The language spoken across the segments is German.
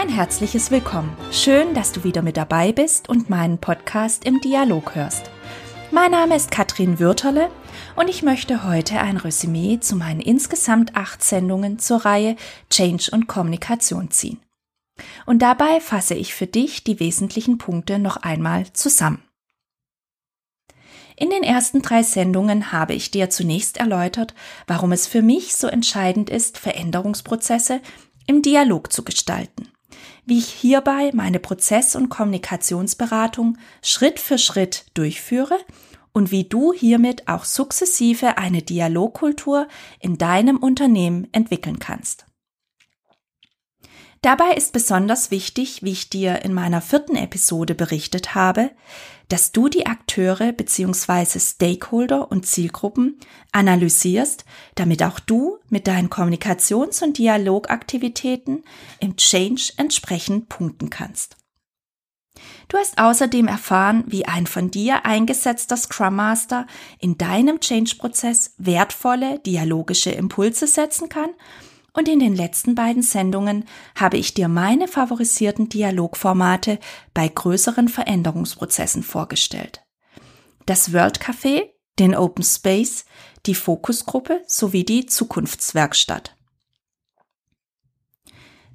Ein herzliches Willkommen. Schön, dass du wieder mit dabei bist und meinen Podcast im Dialog hörst. Mein Name ist Katrin Würterle und ich möchte heute ein Resümee zu meinen insgesamt acht Sendungen zur Reihe Change und Kommunikation ziehen. Und dabei fasse ich für dich die wesentlichen Punkte noch einmal zusammen. In den ersten drei Sendungen habe ich dir zunächst erläutert, warum es für mich so entscheidend ist, Veränderungsprozesse im Dialog zu gestalten. Wie ich hierbei meine Prozess- und Kommunikationsberatung Schritt für Schritt durchführe und wie du hiermit auch sukzessive eine Dialogkultur in deinem Unternehmen entwickeln kannst. Dabei ist besonders wichtig, wie ich dir in meiner vierten Episode berichtet habe, dass du die Akteure bzw. Stakeholder und Zielgruppen analysierst, damit auch du mit deinen Kommunikations- und Dialogaktivitäten im Change entsprechend punkten kannst. Du hast außerdem erfahren, wie ein von dir eingesetzter Scrum Master in deinem Change-Prozess wertvolle dialogische Impulse setzen kann und in den letzten beiden Sendungen habe ich dir meine favorisierten Dialogformate bei größeren Veränderungsprozessen vorgestellt. Das World Café, den Open Space, die Fokusgruppe sowie die Zukunftswerkstatt.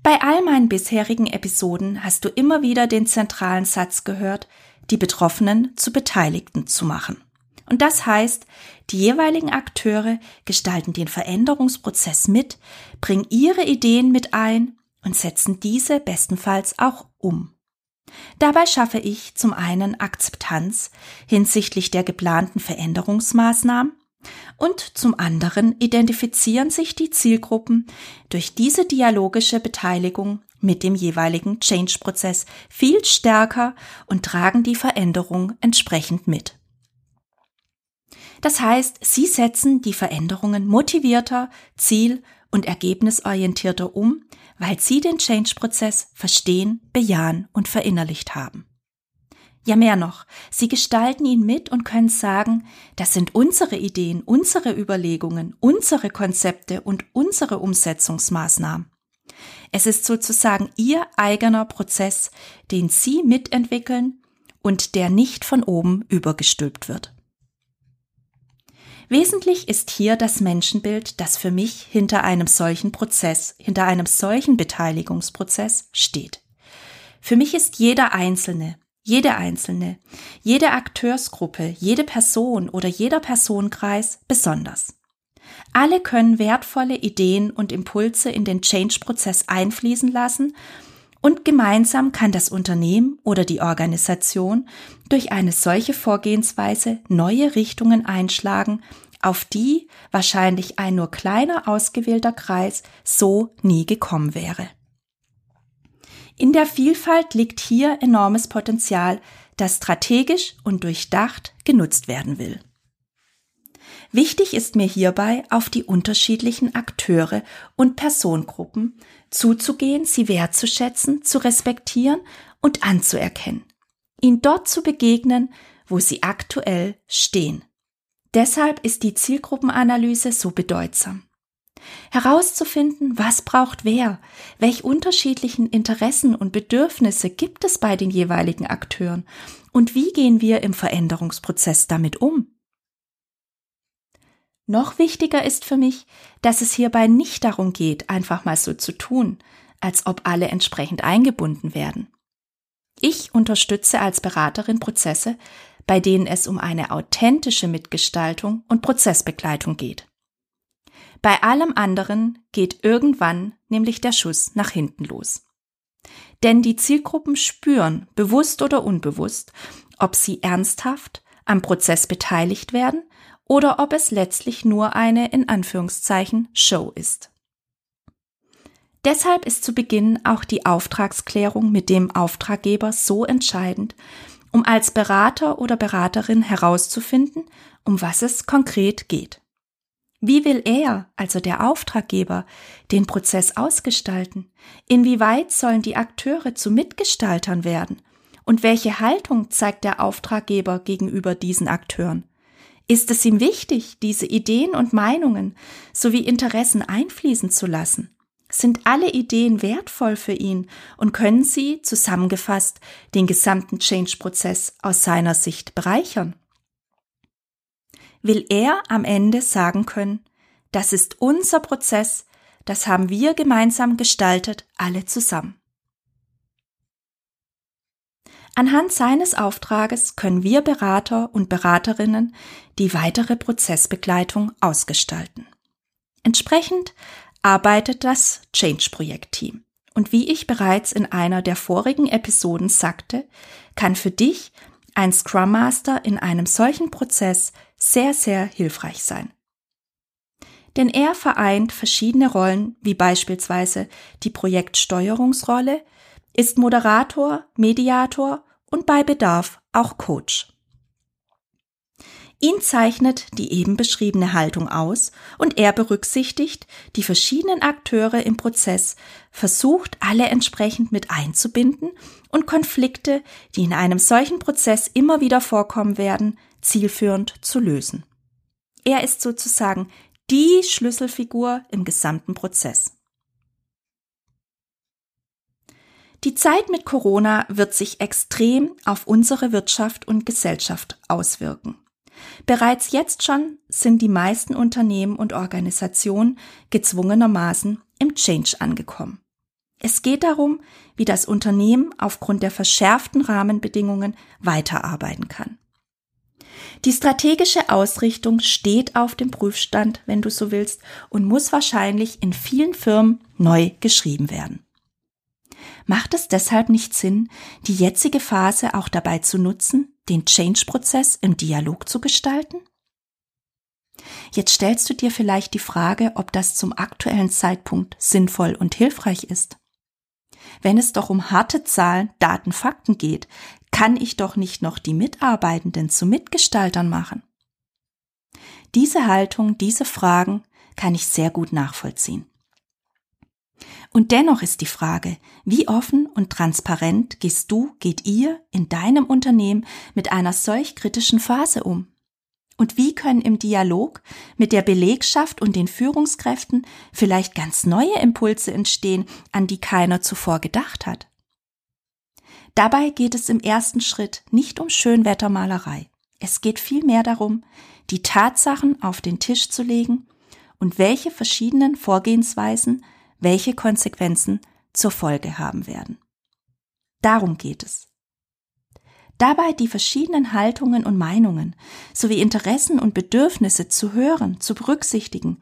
Bei all meinen bisherigen Episoden hast du immer wieder den zentralen Satz gehört, die Betroffenen zu Beteiligten zu machen. Und das heißt, die jeweiligen Akteure gestalten den Veränderungsprozess mit, bringen ihre Ideen mit ein und setzen diese bestenfalls auch um. Dabei schaffe ich zum einen Akzeptanz hinsichtlich der geplanten Veränderungsmaßnahmen und zum anderen identifizieren sich die Zielgruppen durch diese dialogische Beteiligung mit dem jeweiligen Change-Prozess viel stärker und tragen die Veränderung entsprechend mit. Das heißt, sie setzen die Veränderungen motivierter, ziel- und ergebnisorientierter um, weil sie den Change-Prozess verstehen, bejahen und verinnerlicht haben. Ja, mehr noch, sie gestalten ihn mit und können sagen, das sind unsere Ideen, unsere Überlegungen, unsere Konzepte und unsere Umsetzungsmaßnahmen. Es ist sozusagen ihr eigener Prozess, den sie mitentwickeln und der nicht von oben übergestülpt wird. Wesentlich ist hier das Menschenbild, das für mich hinter einem solchen Prozess, hinter einem solchen Beteiligungsprozess steht. Für mich ist jeder Einzelne, jede Einzelne, jede Akteursgruppe, jede Person oder jeder Personenkreis besonders. Alle können wertvolle Ideen und Impulse in den Change-Prozess einfließen lassen und gemeinsam kann das Unternehmen oder die Organisation durch eine solche Vorgehensweise neue Richtungen einschlagen, auf die wahrscheinlich ein nur kleiner ausgewählter Kreis so nie gekommen wäre. In der Vielfalt liegt hier enormes Potenzial, das strategisch und durchdacht genutzt werden will. Wichtig ist mir hierbei, auf die unterschiedlichen Akteure und Personengruppen zuzugehen, sie wertzuschätzen, zu respektieren und anzuerkennen, ihnen dort zu begegnen, wo sie aktuell stehen. Deshalb ist die Zielgruppenanalyse so bedeutsam. Herauszufinden, was braucht wer, welche unterschiedlichen Interessen und Bedürfnisse gibt es bei den jeweiligen Akteuren und wie gehen wir im Veränderungsprozess damit um. Noch wichtiger ist für mich, dass es hierbei nicht darum geht, einfach mal so zu tun, als ob alle entsprechend eingebunden werden. Ich unterstütze als Beraterin Prozesse, bei denen es um eine authentische Mitgestaltung und Prozessbegleitung geht. Bei allem anderen geht irgendwann nämlich der Schuss nach hinten los. Denn die Zielgruppen spüren, bewusst oder unbewusst, ob sie ernsthaft am Prozess beteiligt werden oder ob es letztlich nur eine in Anführungszeichen Show ist. Deshalb ist zu Beginn auch die Auftragsklärung mit dem Auftraggeber so entscheidend, um als Berater oder Beraterin herauszufinden, um was es konkret geht. Wie will er, also der Auftraggeber, den Prozess ausgestalten? Inwieweit sollen die Akteure zu Mitgestaltern werden? Und welche Haltung zeigt der Auftraggeber gegenüber diesen Akteuren? Ist es ihm wichtig, diese Ideen und Meinungen sowie Interessen einfließen zu lassen? Sind alle Ideen wertvoll für ihn und können sie, zusammengefasst, den gesamten Change-Prozess aus seiner Sicht bereichern? Will er am Ende sagen können, das ist unser Prozess, das haben wir gemeinsam gestaltet, alle zusammen. Anhand seines Auftrages können wir Berater und Beraterinnen die weitere Prozessbegleitung ausgestalten. Entsprechend arbeitet das Change-Projekt-Team. Und wie ich bereits in einer der vorigen Episoden sagte, kann für dich ein Scrum Master in einem solchen Prozess sehr, sehr hilfreich sein. Denn er vereint verschiedene Rollen, wie beispielsweise die Projektsteuerungsrolle, ist Moderator, Mediator und bei Bedarf auch Coach. Ihn zeichnet die eben beschriebene Haltung aus und er berücksichtigt die verschiedenen Akteure im Prozess, versucht alle entsprechend mit einzubinden und Konflikte, die in einem solchen Prozess immer wieder vorkommen werden, zielführend zu lösen. Er ist sozusagen die Schlüsselfigur im gesamten Prozess. Die Zeit mit Corona wird sich extrem auf unsere Wirtschaft und Gesellschaft auswirken. Bereits jetzt schon sind die meisten Unternehmen und Organisationen gezwungenermaßen im Change angekommen. Es geht darum, wie das Unternehmen aufgrund der verschärften Rahmenbedingungen weiterarbeiten kann. Die strategische Ausrichtung steht auf dem Prüfstand, wenn du so willst, und muss wahrscheinlich in vielen Firmen neu geschrieben werden. Macht es deshalb nicht Sinn, die jetzige Phase auch dabei zu nutzen, den Change-Prozess im Dialog zu gestalten? Jetzt stellst du dir vielleicht die Frage, ob das zum aktuellen Zeitpunkt sinnvoll und hilfreich ist. Wenn es doch um harte Zahlen, Daten, Fakten geht, kann ich doch nicht noch die Mitarbeitenden zu Mitgestaltern machen. Diese Haltung, diese Fragen kann ich sehr gut nachvollziehen. Und dennoch ist die Frage, wie offen und transparent gehst du, geht ihr in deinem Unternehmen mit einer solch kritischen Phase um? Und wie können im Dialog mit der Belegschaft und den Führungskräften vielleicht ganz neue Impulse entstehen, an die keiner zuvor gedacht hat? Dabei geht es im ersten Schritt nicht um Schönwettermalerei. Es geht vielmehr darum, die Tatsachen auf den Tisch zu legen und welche verschiedenen Vorgehensweisen welche Konsequenzen zur Folge haben werden. Darum geht es. Dabei die verschiedenen Haltungen und Meinungen sowie Interessen und Bedürfnisse zu hören, zu berücksichtigen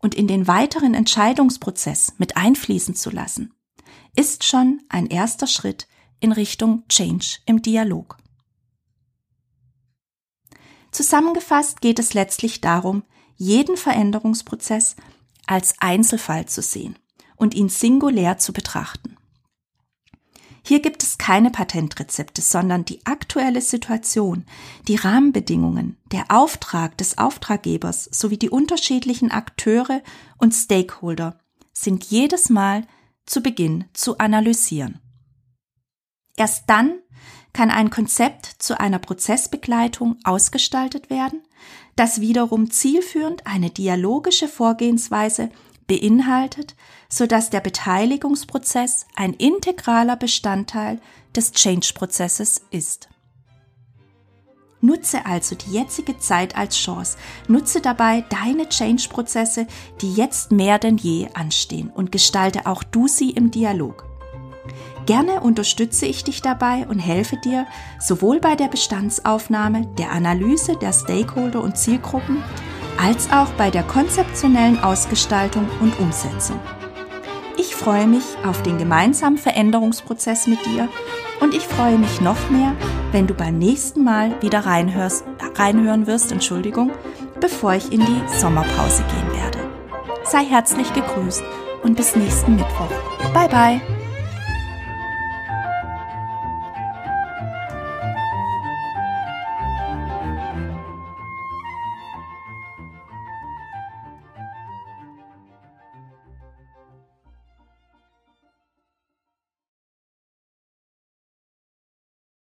und in den weiteren Entscheidungsprozess mit einfließen zu lassen, ist schon ein erster Schritt in Richtung Change im Dialog. Zusammengefasst geht es letztlich darum, jeden Veränderungsprozess als Einzelfall zu sehen und ihn singulär zu betrachten. Hier gibt es keine Patentrezepte, sondern die aktuelle Situation, die Rahmenbedingungen, der Auftrag des Auftraggebers sowie die unterschiedlichen Akteure und Stakeholder sind jedes Mal zu Beginn zu analysieren. Erst dann kann ein Konzept zu einer Prozessbegleitung ausgestaltet werden, das wiederum zielführend eine dialogische Vorgehensweise beinhaltet, so dass der Beteiligungsprozess ein integraler Bestandteil des Change-Prozesses ist. Nutze also die jetzige Zeit als Chance. Nutze dabei deine Change-Prozesse, die jetzt mehr denn je anstehen und gestalte auch du sie im Dialog. Gerne unterstütze ich dich dabei und helfe dir sowohl bei der Bestandsaufnahme, der Analyse der Stakeholder und Zielgruppen, als auch bei der konzeptionellen Ausgestaltung und Umsetzung. Ich freue mich auf den gemeinsamen Veränderungsprozess mit dir und ich freue mich noch mehr, wenn du beim nächsten Mal wieder reinhörst, reinhören wirst, Entschuldigung, bevor ich in die Sommerpause gehen werde. Sei herzlich gegrüßt und bis nächsten Mittwoch. Bye bye!